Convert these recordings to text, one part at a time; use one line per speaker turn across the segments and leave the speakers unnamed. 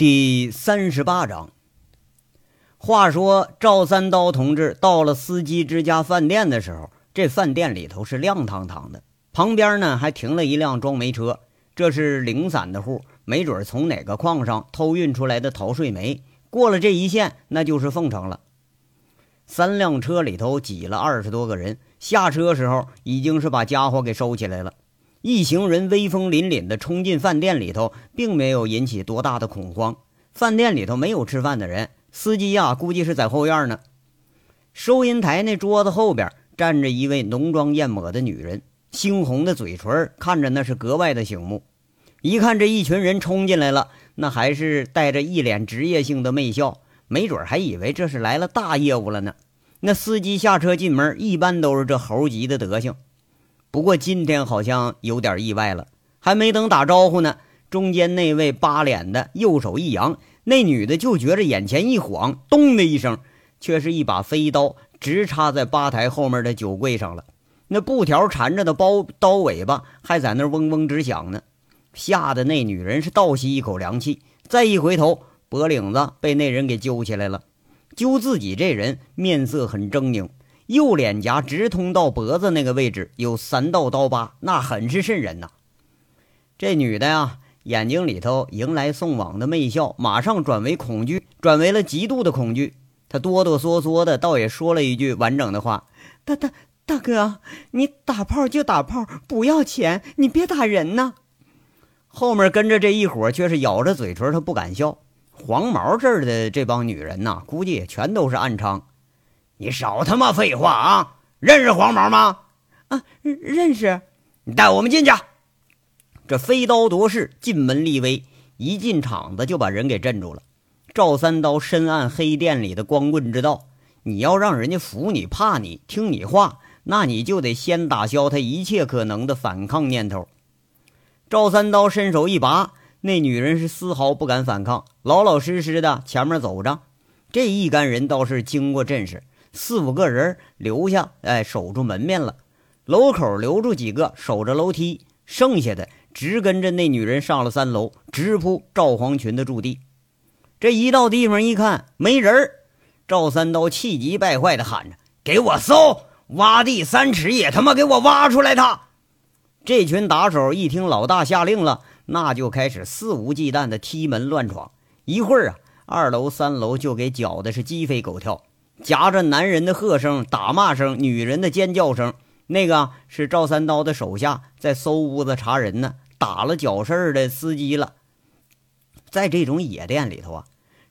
第三十八章。话说赵三刀同志到了司机之家饭店的时候，这饭店里头是亮堂堂的，旁边呢还停了一辆装煤车。这是零散的户，没准从哪个矿上偷运出来的逃税煤，过了这一线，那就是凤城了。三辆车里头挤了二十多个人，下车时候已经是把家伙给收起来了。一行人威风凛凛地冲进饭店里头，并没有引起多大的恐慌。饭店里头没有吃饭的人，司机呀估计是在后院呢。收银台那桌子后边站着一位浓妆艳抹的女人，猩红的嘴唇看着那是格外的醒目。一看这一群人冲进来了，那还是带着一脸职业性的媚笑，没准还以为这是来了大业务了呢。那司机下车进门一般都是这猴急的德行。不过今天好像有点意外了，还没等打招呼呢，中间那位扒脸的右手一扬，那女的就觉着眼前一晃，咚的一声，却是一把飞刀直插在吧台后面的酒柜上了。那布条缠着的包刀尾巴还在那嗡嗡直响呢，吓得那女人是倒吸一口凉气，再一回头，脖领子被那人给揪起来了，揪自己这人面色很狰狞。右脸颊直通到脖子那个位置有三道刀疤，那很是瘆人呐。这女的呀，眼睛里头迎来送往的媚笑，马上转为恐惧，转为了极度的恐惧。她哆哆嗦嗦的，倒也说了一句完整的话：“大大大哥，你打炮就打炮，不要钱，你别打人呐。”后面跟着这一伙却是咬着嘴唇，他不敢笑。黄毛这儿的这帮女人呐，估计也全都是暗娼。你少他妈废话啊！认识黄毛吗？
啊，认识。
你带我们进去。这飞刀夺势，进门立威，一进场子就把人给镇住了。赵三刀深谙黑店里的光棍之道，你要让人家服你、怕你、听你话，那你就得先打消他一切可能的反抗念头。赵三刀伸手一拔，那女人是丝毫不敢反抗，老老实实的前面走着。这一干人倒是经过阵势。四五个人留下，哎，守住门面了。楼口留住几个守着楼梯，剩下的直跟着那女人上了三楼，直扑赵黄群的驻地。这一到地方一看没人赵三刀气急败坏的喊着：“给我搜，挖地三尺也他妈给我挖出来他！”这群打手一听老大下令了，那就开始肆无忌惮的踢门乱闯。一会儿啊，二楼三楼就给搅的是鸡飞狗跳。夹着男人的喝声、打骂声、女人的尖叫声，那个是赵三刀的手下在搜屋子查人呢，打了搅事儿的司机了。在这种野店里头啊，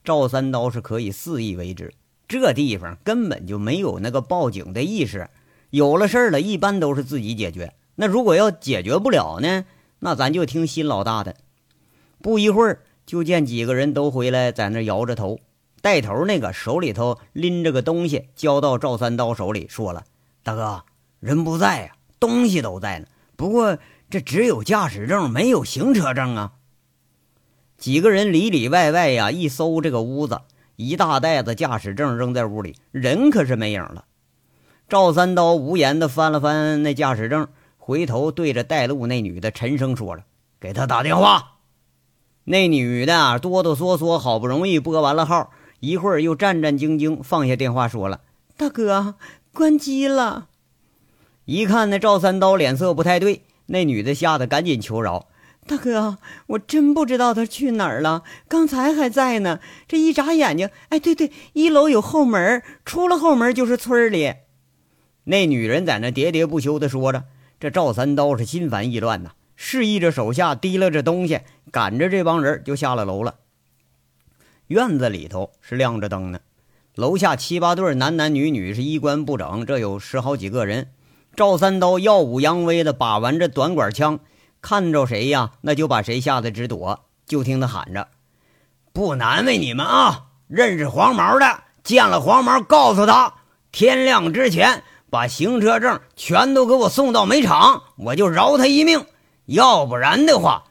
赵三刀是可以肆意为之。这地方根本就没有那个报警的意识，有了事儿了，一般都是自己解决。那如果要解决不了呢，那咱就听新老大的。不一会儿，就见几个人都回来，在那摇着头。带头那个手里头拎着个东西，交到赵三刀手里，说了：“大哥，人不在呀，东西都在呢。不过这只有驾驶证，没有行车证啊。”几个人里里外外呀，一搜这个屋子，一大袋子驾驶证扔在屋里，人可是没影了。赵三刀无言的翻了翻那驾驶证，回头对着带路那女的沉声说了：“给他打电话。”那女的哆哆嗦嗦，好不容易拨完了号。一会儿又战战兢兢放下电话，说了：“
大哥，关机了。”
一看那赵三刀脸色不太对，那女的吓得赶紧求饶：“
大哥，我真不知道他去哪儿了，刚才还在呢。这一眨眼睛，哎，对对，一楼有后门，出了后门就是村里。”
那女人在那喋喋不休地说着，这赵三刀是心烦意乱呐，示意着手下提了这东西，赶着这帮人就下了楼了。院子里头是亮着灯呢，楼下七八对男男女女是衣冠不整，这有十好几个人。赵三刀耀武扬威的把玩着短管枪，看着谁呀，那就把谁吓得直躲。就听他喊着：“不难为你们啊！认识黄毛的，见了黄毛，告诉他天亮之前把行车证全都给我送到煤场，我就饶他一命。要不然的话。”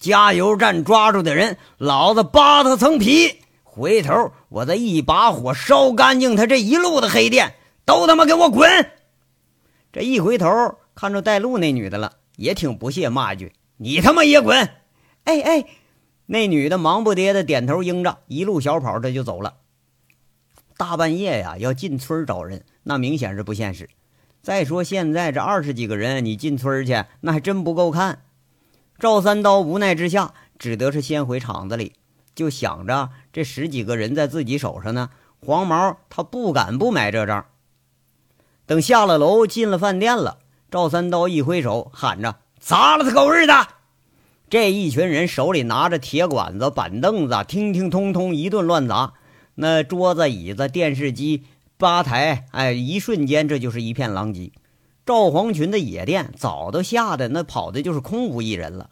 加油站抓住的人，老子扒他层皮！回头我再一把火烧干净他这一路的黑店，都他妈给我滚！这一回头看着带路那女的了，也挺不屑，骂一句：“你他妈也滚！”
哎哎，
那女的忙不迭的点头应着，一路小跑这就走了。大半夜呀，要进村找人，那明显是不现实。再说现在这二十几个人，你进村去，那还真不够看。赵三刀无奈之下，只得是先回厂子里，就想着这十几个人在自己手上呢。黄毛他不敢不买这账。等下了楼，进了饭店了，赵三刀一挥手，喊着：“砸了他狗日的！”这一群人手里拿着铁管子、板凳子，听听通通一顿乱砸。那桌子、椅子、电视机、吧台，哎，一瞬间这就是一片狼藉。赵黄群的野店早都吓得那跑的就是空无一人了。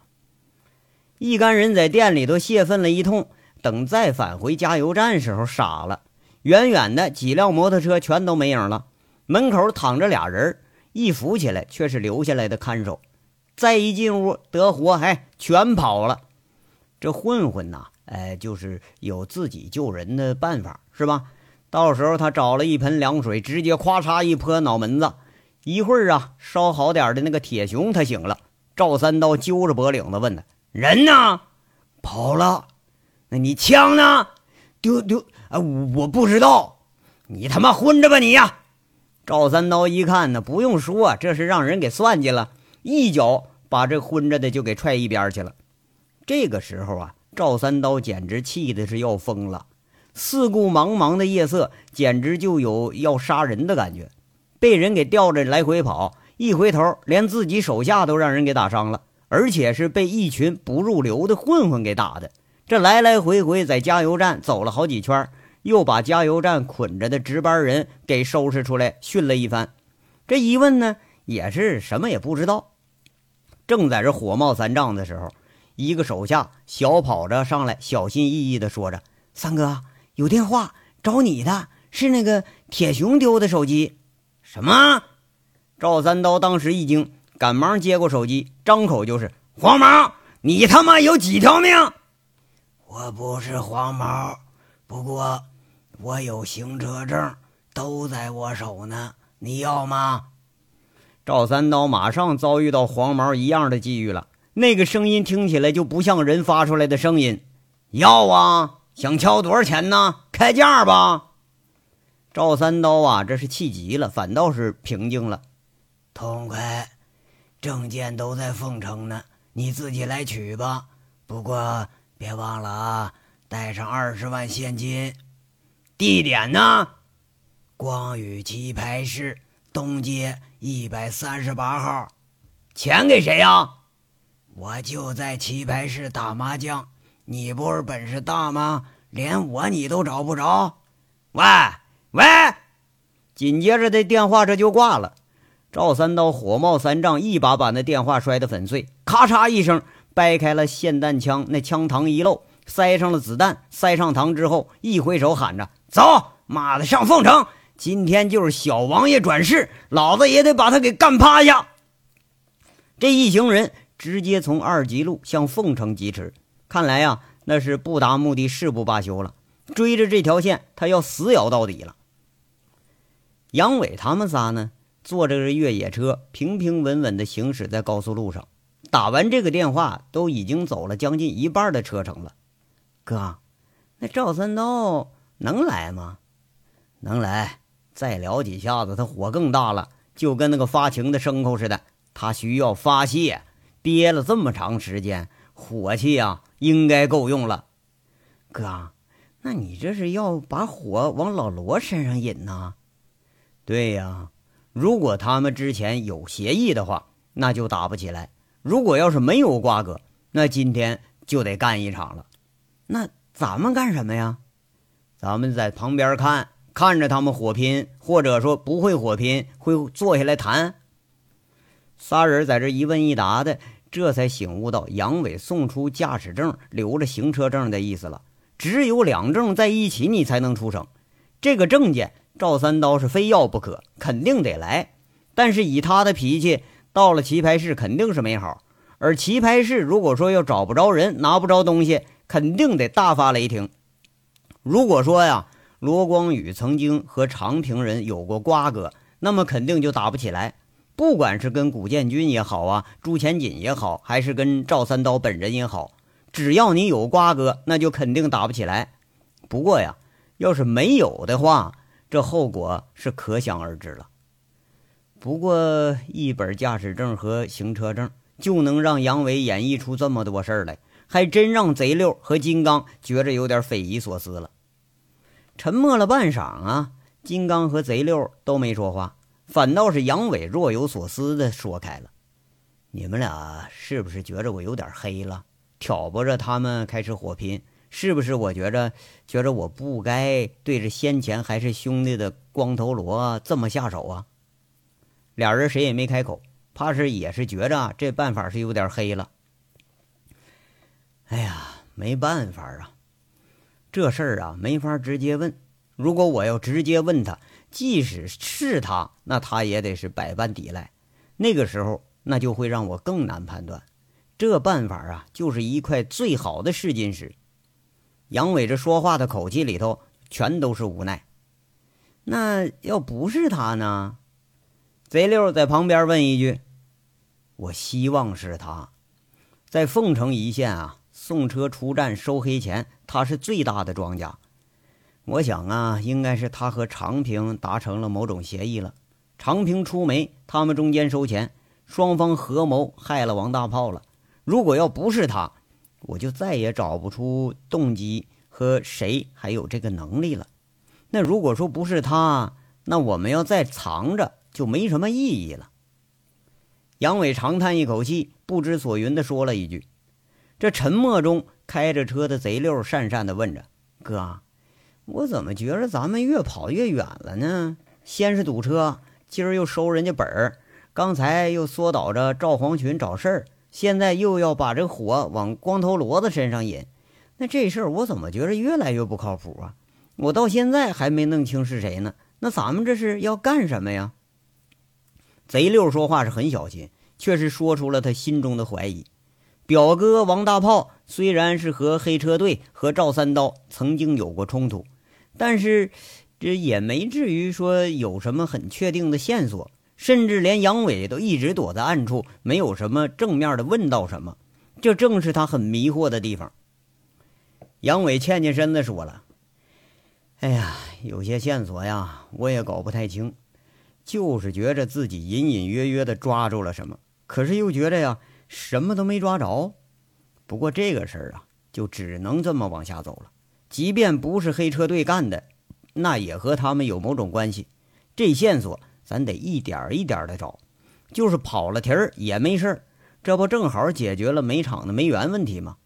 一干人在店里头泄愤了一通，等再返回加油站时候傻了。远远的几辆摩托车全都没影了，门口躺着俩人，一扶起来却是留下来的看守。再一进屋德活，哎，全跑了。这混混呐，哎，就是有自己救人的办法，是吧？到时候他找了一盆凉水，直接咵嚓一泼脑门子，一会儿啊，烧好点的那个铁熊他醒了。赵三刀揪着脖领子问他：“人呢？跑了？那你枪呢？丢丢？啊，我不知道。你他妈昏着吧你呀！”赵三刀一看呢，不用说，这是让人给算计了，一脚把这昏着的就给踹一边去了。这个时候啊，赵三刀简直气的是要疯了。四顾茫茫的夜色，简直就有要杀人的感觉。被人给吊着来回跑，一回头连自己手下都让人给打伤了，而且是被一群不入流的混混给打的。这来来回回在加油站走了好几圈，又把加油站捆着的值班人给收拾出来训了一番。这一问呢，也是什么也不知道。正在这火冒三丈的时候，一个手下小跑着上来，小心翼翼地说着：“三哥。”有电话找你的，是那个铁熊丢的手机。什么？赵三刀当时一惊，赶忙接过手机，张口就是：“黄毛，你他妈有几条命？”
我不是黄毛，不过我有行车证，都在我手呢。你要吗？
赵三刀马上遭遇到黄毛一样的际遇了。那个声音听起来就不像人发出来的声音。要啊！想敲多少钱呢？开价吧！赵三刀啊，这是气急了，反倒是平静了。
痛快，证件都在凤城呢，你自己来取吧。不过别忘了啊，带上二十万现金。
地点呢？
光宇棋牌室东街一百三十八号。
钱给谁呀？
我就在棋牌室打麻将。你不是本事大吗？连我你都找不着。
喂喂！紧接着这电话这就挂了。赵三刀火冒三丈，一把把那电话摔得粉碎，咔嚓一声掰开了霰弹枪，那枪膛一漏，塞上了子弹，塞上膛之后，一挥手喊着：“走，妈的，上凤城！今天就是小王爷转世，老子也得把他给干趴下。”这一行人直接从二级路向凤城疾驰。看来呀，那是不达目的誓不罢休了。追着这条线，他要死咬到底了。杨伟他们仨呢，坐着这越野车，平平稳稳地行驶在高速路上。打完这个电话，都已经走了将近一半的车程了。哥，那赵三刀能来吗？
能来，再聊几下子，他火更大了，就跟那个发情的牲口似的。他需要发泄，憋了这么长时间，火气呀。应该够用了，
哥，那你这是要把火往老罗身上引呢？
对呀，如果他们之前有协议的话，那就打不起来；如果要是没有瓜葛，那今天就得干一场了。
那咱们干什么呀？
咱们在旁边看，看着他们火拼，或者说不会火拼，会坐下来谈。仨人在这一问一答的。这才醒悟到杨伟送出驾驶证、留着行车证的意思了。只有两证在一起，你才能出省。这个证件，赵三刀是非要不可，肯定得来。但是以他的脾气，到了棋牌室肯定是没好。而棋牌室如果说要找不着人、拿不着东西，肯定得大发雷霆。如果说呀，罗光宇曾经和长平人有过瓜葛，那么肯定就打不起来。不管是跟古建军也好啊，朱前锦也好，还是跟赵三刀本人也好，只要你有瓜葛，那就肯定打不起来。不过呀，要是没有的话，这后果是可想而知了。不过一本驾驶证和行车证就能让杨伟演绎出这么多事儿来，还真让贼六和金刚觉着有点匪夷所思了。沉默了半晌啊，金刚和贼六都没说话，反倒是杨伟若有所思的说开了：“你们俩是不是觉着我有点黑了？挑拨着他们开始火拼？是不是？我觉着，觉着我不该对着先前还是兄弟的光头罗这么下手啊？”俩人谁也没开口，怕是也是觉着这办法是有点黑了。哎呀，没办法啊，这事儿啊没法直接问。如果我要直接问他，即使是他，那他也得是百般抵赖。那个时候，那就会让我更难判断。这办法啊，就是一块最好的试金石。杨伟这说话的口气里头全都是无奈。那要不是他呢？贼六在旁边问一句：“我希望是他，在凤城一线啊，送车出站收黑钱，他是最大的庄家。我想啊，应该是他和长平达成了某种协议了。长平出煤，他们中间收钱，双方合谋害了王大炮了。如果要不是他，我就再也找不出动机和谁还有这个能力了。那如果说不是他，那我们要再藏着。”就没什么意义了。杨伟长叹一口气，不知所云的说了一句：“这沉默中，开着车的贼六讪讪的问着：‘哥，我怎么觉着咱们越跑越远了呢？先是堵车，今儿又收人家本儿，刚才又缩倒着赵黄群找事儿，现在又要把这火往光头骡子身上引。那这事儿我怎么觉着越来越不靠谱啊？我到现在还没弄清是谁呢。那咱们这是要干什么呀？’”贼六说话是很小心，却是说出了他心中的怀疑。表哥王大炮虽然是和黑车队和赵三刀曾经有过冲突，但是这也没至于说有什么很确定的线索，甚至连杨伟都一直躲在暗处，没有什么正面的问到什么，这正是他很迷惑的地方。杨伟欠欠身子说了：“哎呀，有些线索呀，我也搞不太清。”就是觉着自己隐隐约约的抓住了什么，可是又觉着呀，什么都没抓着。不过这个事儿啊，就只能这么往下走了。即便不是黑车队干的，那也和他们有某种关系。这线索咱得一点一点的找，就是跑了题儿也没事儿。这不正好解决了煤厂的煤源问题吗？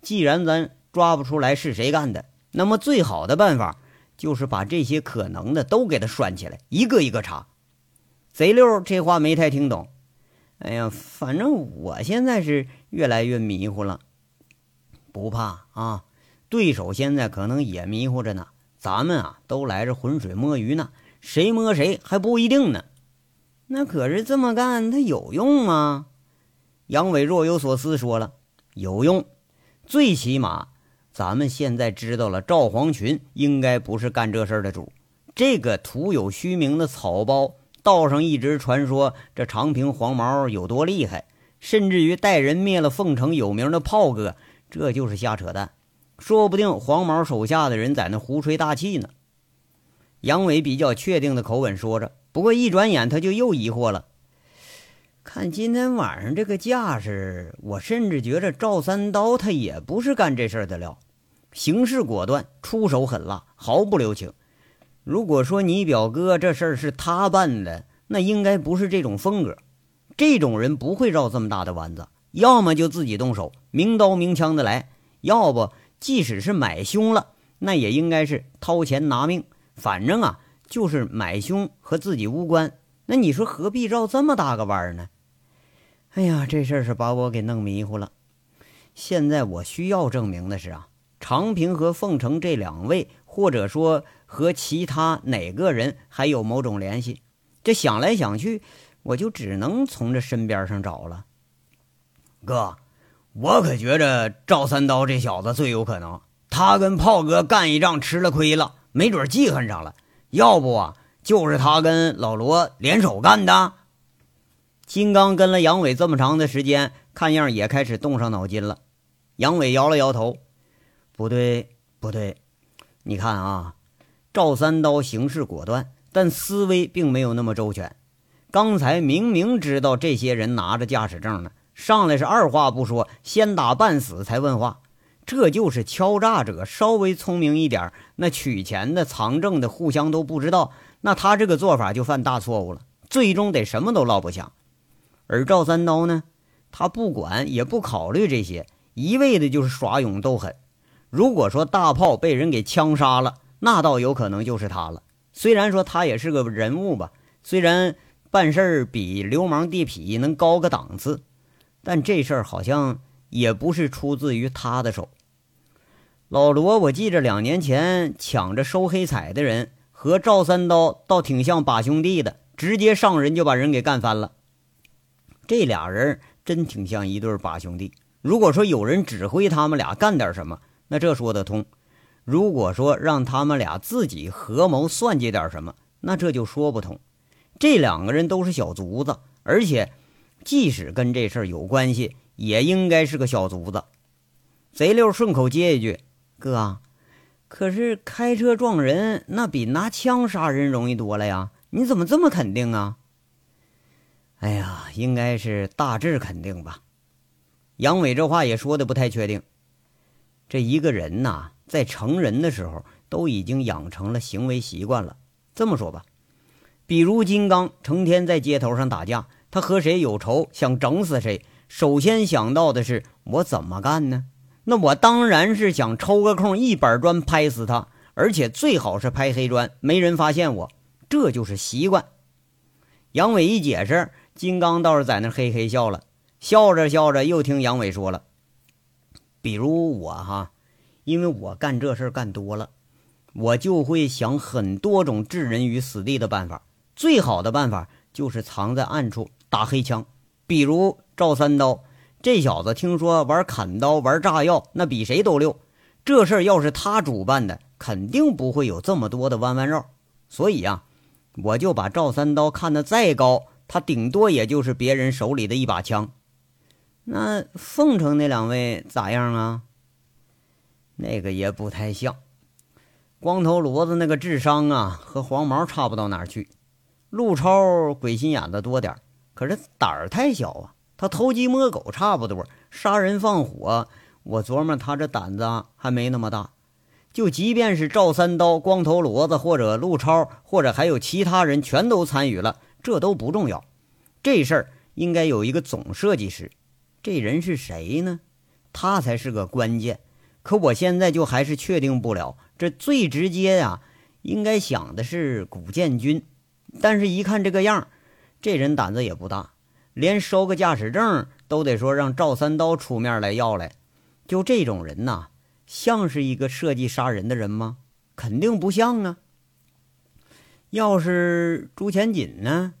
既然咱抓不出来是谁干的，那么最好的办法就是把这些可能的都给他拴起来，一个一个查。贼六这话没太听懂。哎呀，反正我现在是越来越迷糊了。不怕啊，对手现在可能也迷糊着呢。咱们啊，都来这浑水摸鱼呢，谁摸谁还不一定呢。那可是这么干，他有用吗？杨伟若有所思说了：“有用，最起码咱们现在知道了赵黄群应该不是干这事的主。这个徒有虚名的草包。”道上一直传说这长平黄毛有多厉害，甚至于带人灭了凤城有名的炮哥，这就是瞎扯淡。说不定黄毛手下的人在那胡吹大气呢。杨伟比较确定的口吻说着，不过一转眼他就又疑惑了。看今天晚上这个架势，我甚至觉着赵三刀他也不是干这事儿的料，行事果断，出手狠辣，毫不留情。如果说你表哥这事儿是他办的，那应该不是这种风格。这种人不会绕这么大的弯子，要么就自己动手，明刀明枪的来；要不，即使是买凶了，那也应该是掏钱拿命。反正啊，就是买凶和自己无关。那你说何必绕这么大个弯呢？哎呀，这事儿是把我给弄迷糊了。现在我需要证明的是啊，长平和凤城这两位，或者说。和其他哪个人还有某种联系？这想来想去，我就只能从这身边上找了。哥，我可觉着赵三刀这小子最有可能。他跟炮哥干一仗吃了亏了，没准记恨上了。要不啊，就是他跟老罗联手干的。金刚跟了杨伟这么长的时间，看样也开始动上脑筋了。杨伟摇了摇头：“不对，不对，你看啊，赵三刀行事果断，但思维并没有那么周全。刚才明明知道这些人拿着驾驶证呢，上来是二话不说，先打半死才问话。这就是敲诈者稍微聪明一点，那取钱的、藏证的互相都不知道，那他这个做法就犯大错误了，最终得什么都落不下。而赵三刀呢，他不管也不考虑这些。”一味的就是耍勇斗狠。如果说大炮被人给枪杀了，那倒有可能就是他了。虽然说他也是个人物吧，虽然办事儿比流氓地痞能高个档次，但这事儿好像也不是出自于他的手。老罗，我记着两年前抢着收黑彩的人和赵三刀倒挺像把兄弟的，直接上人就把人给干翻了。这俩人真挺像一对把兄弟。如果说有人指挥他们俩干点什么，那这说得通；如果说让他们俩自己合谋算计点什么，那这就说不通。这两个人都是小卒子，而且即使跟这事儿有关系，也应该是个小卒子。贼溜顺口接一句：“哥，可是开车撞人，那比拿枪杀人容易多了呀？你怎么这么肯定啊？”哎呀，应该是大致肯定吧。杨伟这话也说的不太确定。这一个人呐，在成人的时候都已经养成了行为习惯了。这么说吧，比如金刚成天在街头上打架，他和谁有仇，想整死谁，首先想到的是我怎么干呢？那我当然是想抽个空一板砖拍死他，而且最好是拍黑砖，没人发现我。这就是习惯。杨伟一解释，金刚倒是在那嘿嘿笑了。笑着笑着，又听杨伟说了：“比如我哈，因为我干这事干多了，我就会想很多种置人于死地的办法。最好的办法就是藏在暗处打黑枪。比如赵三刀这小子，听说玩砍刀、玩炸药，那比谁都溜。这事儿要是他主办的，肯定不会有这么多的弯弯绕。所以呀，我就把赵三刀看得再高，他顶多也就是别人手里的一把枪。”那凤城那两位咋样啊？那个也不太像，光头骡子那个智商啊，和黄毛差不到哪儿去。陆超鬼心眼子多点可是胆儿太小啊。他偷鸡摸狗差不多，杀人放火，我琢磨他这胆子还没那么大。就即便是赵三刀、光头骡子或者陆超，或者还有其他人全都参与了，这都不重要。这事儿应该有一个总设计师。这人是谁呢？他才是个关键。可我现在就还是确定不了。这最直接呀，应该想的是古建军。但是，一看这个样儿，这人胆子也不大，连收个驾驶证都得说让赵三刀出面来要来。就这种人呐，像是一个设计杀人的人吗？肯定不像啊。要是朱前锦呢？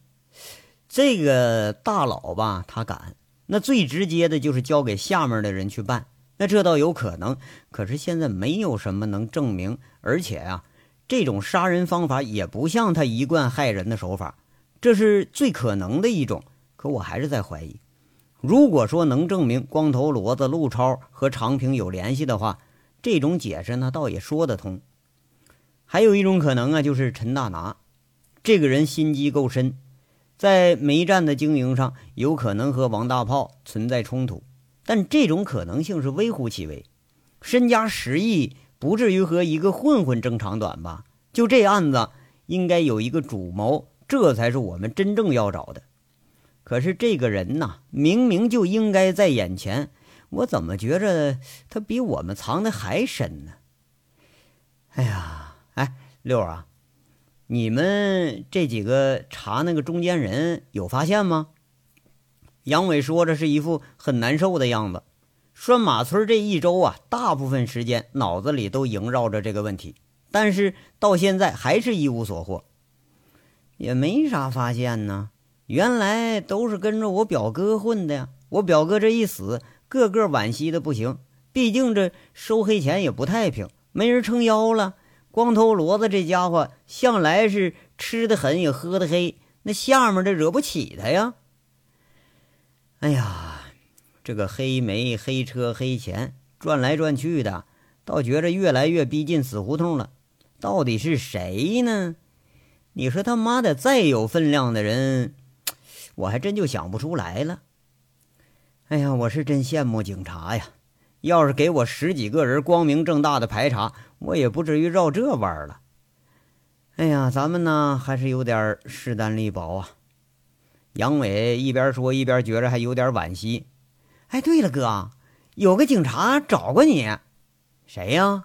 这个大佬吧，他敢。那最直接的就是交给下面的人去办，那这倒有可能。可是现在没有什么能证明，而且啊，这种杀人方法也不像他一贯害人的手法，这是最可能的一种。可我还是在怀疑，如果说能证明光头骡子陆超和长平有联系的话，这种解释呢倒也说得通。还有一种可能啊，就是陈大拿，这个人心机够深。在煤站的经营上，有可能和王大炮存在冲突，但这种可能性是微乎其微。身家十亿，不至于和一个混混争长短吧？就这案子，应该有一个主谋，这才是我们真正要找的。可是这个人呐，明明就应该在眼前，我怎么觉着他比我们藏的还深呢？哎呀，哎，六儿啊。你们这几个查那个中间人有发现吗？杨伟说着是一副很难受的样子。拴马村这一周啊，大部分时间脑子里都萦绕着这个问题，但是到现在还是一无所获，也没啥发现呢。原来都是跟着我表哥混的呀。我表哥这一死，个个惋惜的不行。毕竟这收黑钱也不太平，没人撑腰了。光头骡子这家伙向来是吃的狠也喝的黑，那下面的惹不起他呀。哎呀，这个黑煤、黑车、黑钱，转来转去的，倒觉着越来越逼近死胡同了。到底是谁呢？你说他妈的，再有分量的人，我还真就想不出来了。哎呀，我是真羡慕警察呀！要是给我十几个人光明正大的排查，我也不至于绕这弯了。哎呀，咱们呢还是有点势单力薄啊。杨伟一边说一边觉着还有点惋惜。
哎，对了，哥，有个警察找过你，
谁呀？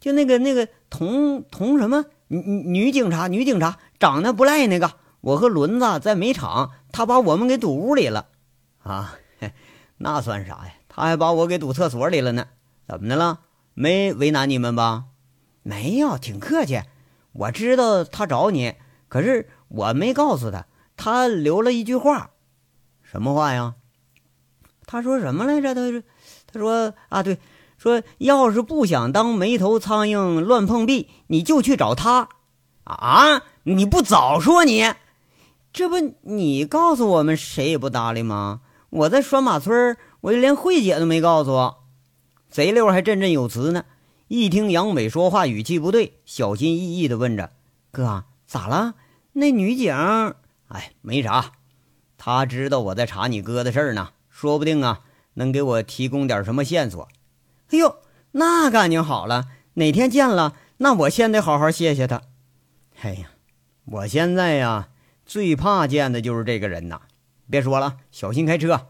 就那个那个童童什么女女警察，女警察长得不赖那个。我和轮子在煤场，他把我们给堵屋里了。
啊，那算啥呀？他还把我给堵厕所里了呢。怎么的了？没为难你们吧？
没有，挺客气。我知道他找你，可是我没告诉他。他留了一句话，
什么话呀？
他说什么来着？他说：“他说啊，对。”说，要是不想当没头苍蝇乱碰壁，你就去找他，
啊！你不早说你，
这不你告诉我们谁也不搭理吗？我在拴马村，我就连慧姐都没告诉。
贼溜还振振有词呢。一听杨伟说话语气不对，小心翼翼地问着：“
哥，咋了？那女警？
哎，没啥，他知道我在查你哥的事儿呢，说不定啊，能给我提供点什么线索。”
哎呦，那干净好了。哪天见了，那我先得好好谢谢他。
哎呀，我现在呀最怕见的就是这个人呐。别说了，小心开车。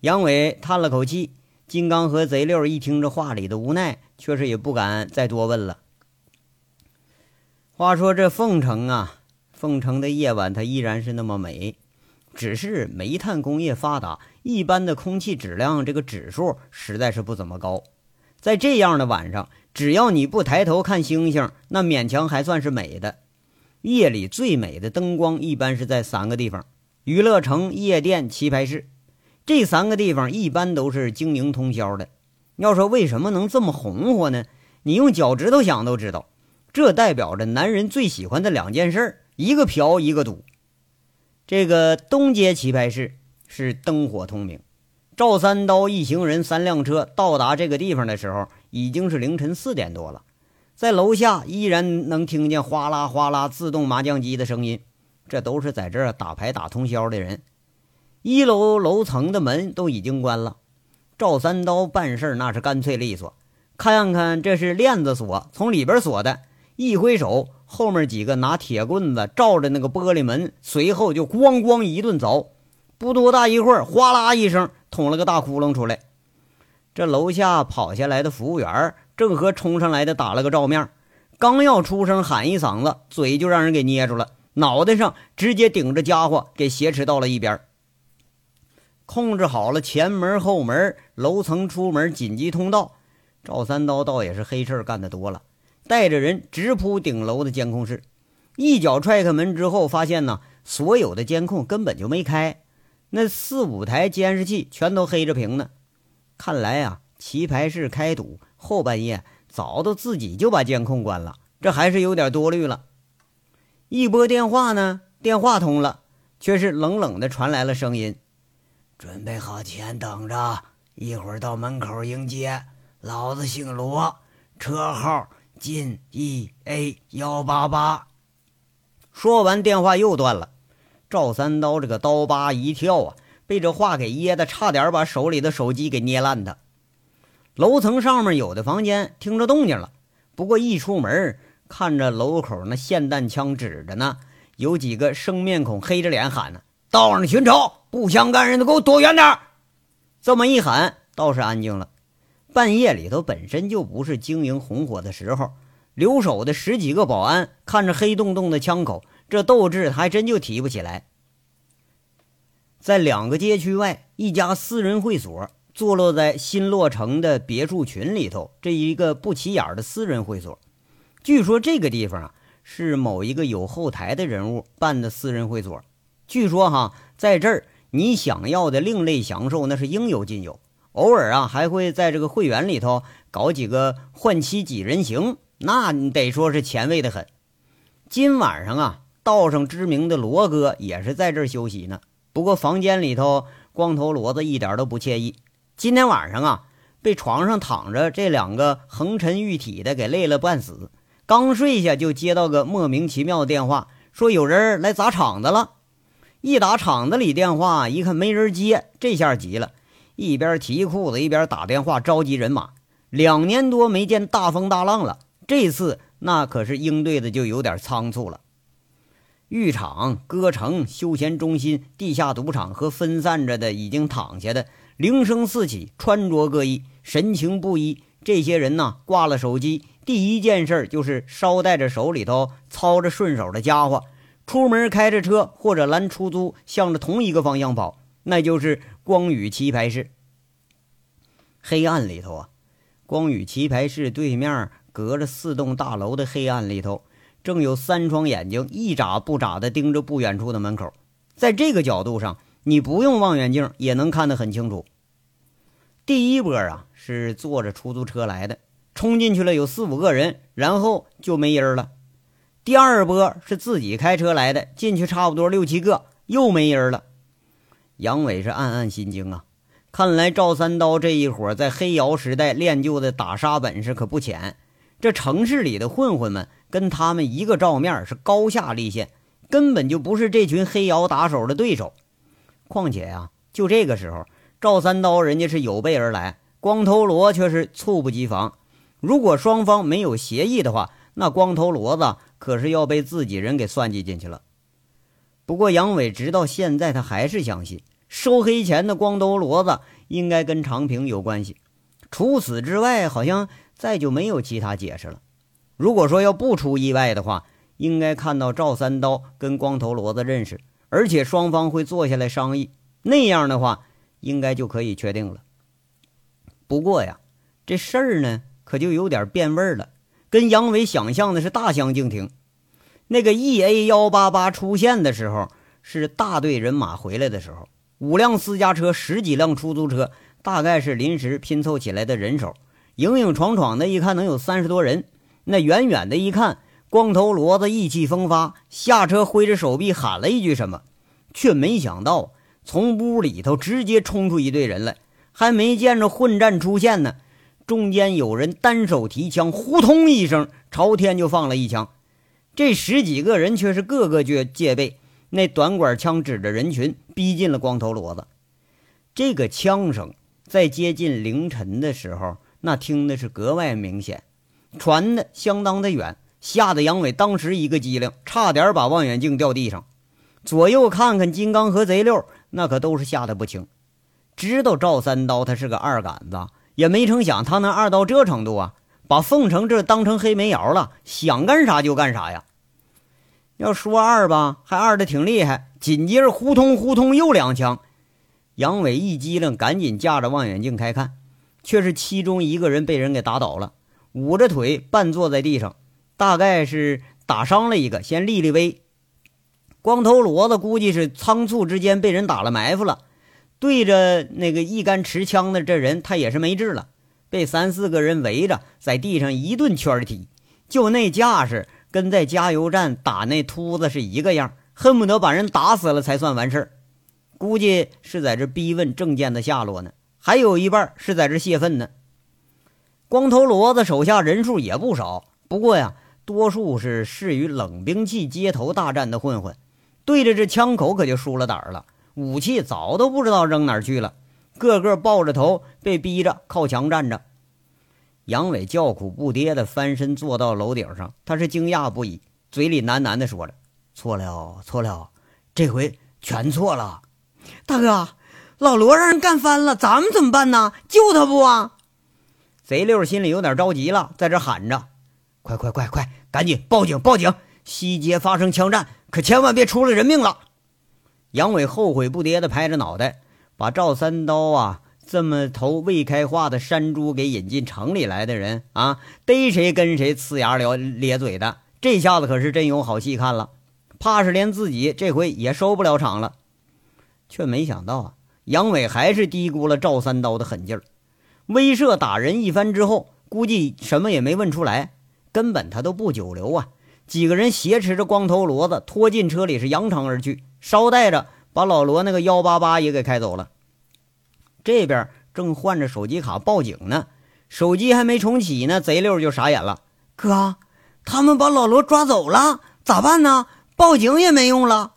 杨伟叹了口气。金刚和贼六一听这话里的无奈，确实也不敢再多问了。话说这凤城啊，凤城的夜晚它依然是那么美。只是煤炭工业发达，一般的空气质量这个指数实在是不怎么高。在这样的晚上，只要你不抬头看星星，那勉强还算是美的。夜里最美的灯光一般是在三个地方：娱乐城、夜店、棋牌室。这三个地方一般都是经营通宵的。要说为什么能这么红火呢？你用脚趾头想都知道，这代表着男人最喜欢的两件事：一个嫖，一个赌。这个东街棋牌室是灯火通明。赵三刀一行人三辆车到达这个地方的时候，已经是凌晨四点多了。在楼下依然能听见哗啦哗啦自动麻将机的声音，这都是在这儿打牌打通宵的人。一楼楼层的门都已经关了。赵三刀办事那是干脆利索，看看这是链子锁，从里边锁的，一挥手。后面几个拿铁棍子照着那个玻璃门，随后就咣咣一顿凿，不多大一会儿，哗啦一声捅了个大窟窿出来。这楼下跑下来的服务员正和冲上来的打了个照面，刚要出声喊一嗓子，嘴就让人给捏住了，脑袋上直接顶着家伙给挟持到了一边。控制好了前门、后门、楼层出门紧急通道，赵三刀倒也是黑事干得多了。带着人直扑顶楼的监控室，一脚踹开门之后，发现呢，所有的监控根本就没开，那四五台监视器全都黑着屏呢。看来啊，棋牌室开赌后半夜早都自己就把监控关了，这还是有点多虑了。一拨电话呢，电话通了，却是冷冷的传来了声音：“
准备好钱，等着，一会儿到门口迎接。老子姓罗，车号。”进 E A 幺八八，
说完电话又断了。赵三刀这个刀疤一跳啊，被这话给噎的，差点把手里的手机给捏烂的。楼层上面有的房间听着动静了，不过一出门看着楼口那霰弹枪指着呢，有几个生面孔黑着脸喊呢：“道上的群丑，不相干人都给我躲远点这么一喊，倒是安静了。半夜里头本身就不是经营红火的时候，留守的十几个保安看着黑洞洞的枪口，这斗志还真就提不起来。在两个街区外，一家私人会所坐落在新落成的别墅群里头，这一个不起眼的私人会所。据说这个地方啊，是某一个有后台的人物办的私人会所。据说哈，在这儿你想要的另类享受那是应有尽有。偶尔啊，还会在这个会员里头搞几个换妻几人行，那你得说是前卫的很。今晚上啊，道上知名的罗哥也是在这休息呢。不过房间里头光头骡子一点都不惬意。今天晚上啊，被床上躺着这两个横沉玉体的给累了半死。刚睡下就接到个莫名其妙的电话，说有人来砸场子了。一打厂子里电话，一看没人接，这下急了，一边提裤子一边打电话召集人马。两年多没见大风大浪了，这次那可是应对的就有点仓促了。浴场、歌城、休闲中心、地下赌场和分散着的已经躺下的，铃声四起，穿着各异，神情不一。这些人呢，挂了手机，第一件事就是捎带着手里头操着顺手的家伙。出门开着车或者拦出租，向着同一个方向跑，那就是光宇棋牌室。黑暗里头啊，光宇棋牌室对面隔着四栋大楼的黑暗里头，正有三双眼睛一眨不眨的盯着不远处的门口。在这个角度上，你不用望远镜也能看得很清楚。第一波啊，是坐着出租车来的，冲进去了有四五个人，然后就没音了。第二波是自己开车来的，进去差不多六七个，又没音了。杨伟是暗暗心惊啊，看来赵三刀这一伙在黑窑时代练就的打杀本事可不浅。这城市里的混混们跟他们一个照面，是高下立现，根本就不是这群黑窑打手的对手。况且呀，就这个时候，赵三刀人家是有备而来，光头罗却是猝不及防。如果双方没有协议的话，那光头骡子可是要被自己人给算计进去了。不过杨伟直到现在，他还是相信收黑钱的光头骡子应该跟长平有关系。除此之外，好像再就没有其他解释了。如果说要不出意外的话，应该看到赵三刀跟光头骡子认识，而且双方会坐下来商议。那样的话，应该就可以确定了。不过呀，这事儿呢，可就有点变味儿了。跟杨伟想象的是大相径庭。那个 E A 幺八八出现的时候，是大队人马回来的时候，五辆私家车，十几辆出租车，大概是临时拼凑起来的人手。影影闯闯的，一看能有三十多人。那远远的一看，光头骡子意气风发，下车挥着手臂喊了一句什么，却没想到从屋里头直接冲出一队人来，还没见着混战出现呢。中间有人单手提枪，呼通一声朝天就放了一枪，这十几个人却是个个戒戒备，那短管枪指着人群，逼近了光头骡子。这个枪声在接近凌晨的时候，那听的是格外明显，传的相当的远，吓得杨伟当时一个机灵，差点把望远镜掉地上，左右看看，金刚和贼六那可都是吓得不轻，知道赵三刀他是个二杆子。也没成想他能二到这程度啊！把凤城这当成黑煤窑了，想干啥就干啥呀！要说二吧，还二的挺厉害。紧接着呼通呼通又两枪，杨伟一激灵，赶紧架着望远镜开看，却是其中一个人被人给打倒了，捂着腿半坐在地上，大概是打伤了一个，先立立威。光头骡子估计是仓促之间被人打了埋伏了。对着那个一杆持枪的这人，他也是没治了，被三四个人围着，在地上一顿圈踢，就那架势，跟在加油站打那秃子是一个样，恨不得把人打死了才算完事儿。估计是在这逼问郑健的下落呢，还有一半是在这泄愤呢。光头骡子手下人数也不少，不过呀，多数是适于冷兵器街头大战的混混，对着这枪口可就输了胆儿了。武器早都不知道扔哪儿去了，个个抱着头，被逼着靠墙站着。杨伟叫苦不迭地翻身坐到楼顶上，他是惊讶不已，嘴里喃喃地说着：“错了，错了，这回全错了。”
大哥，老罗让人干翻了，咱们怎么办呢？救他不啊？
贼六心里有点着急了，在这喊着：“快快快快，赶紧报警报警！西街发生枪战，可千万别出了人命了！”杨伟后悔不迭地拍着脑袋，把赵三刀啊这么头未开化的山猪给引进城里来的人啊，逮谁跟谁呲牙咧咧嘴的，这下子可是真有好戏看了。怕是连自己这回也收不了场了。却没想到啊，杨伟还是低估了赵三刀的狠劲儿，威慑打人一番之后，估计什么也没问出来，根本他都不久留啊。几个人挟持着光头骡子拖进车里，是扬长而去。捎带着把老罗那个幺八八也给开走了。这边正换着手机卡报警呢。手机还没重启呢，贼溜就傻眼了。
哥，他们把老罗抓走了，咋办呢？报警也没用了。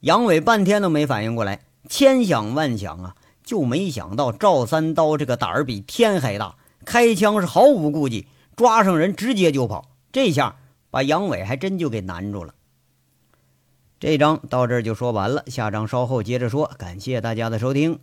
杨伟半天都没反应过来，千想万想啊，就没想到赵三刀这个胆儿比天还大，开枪是毫无顾忌，抓上人直接就跑。这下把杨伟还真就给难住了。这章到这儿就说完了，下章稍后接着说。感谢大家的收听。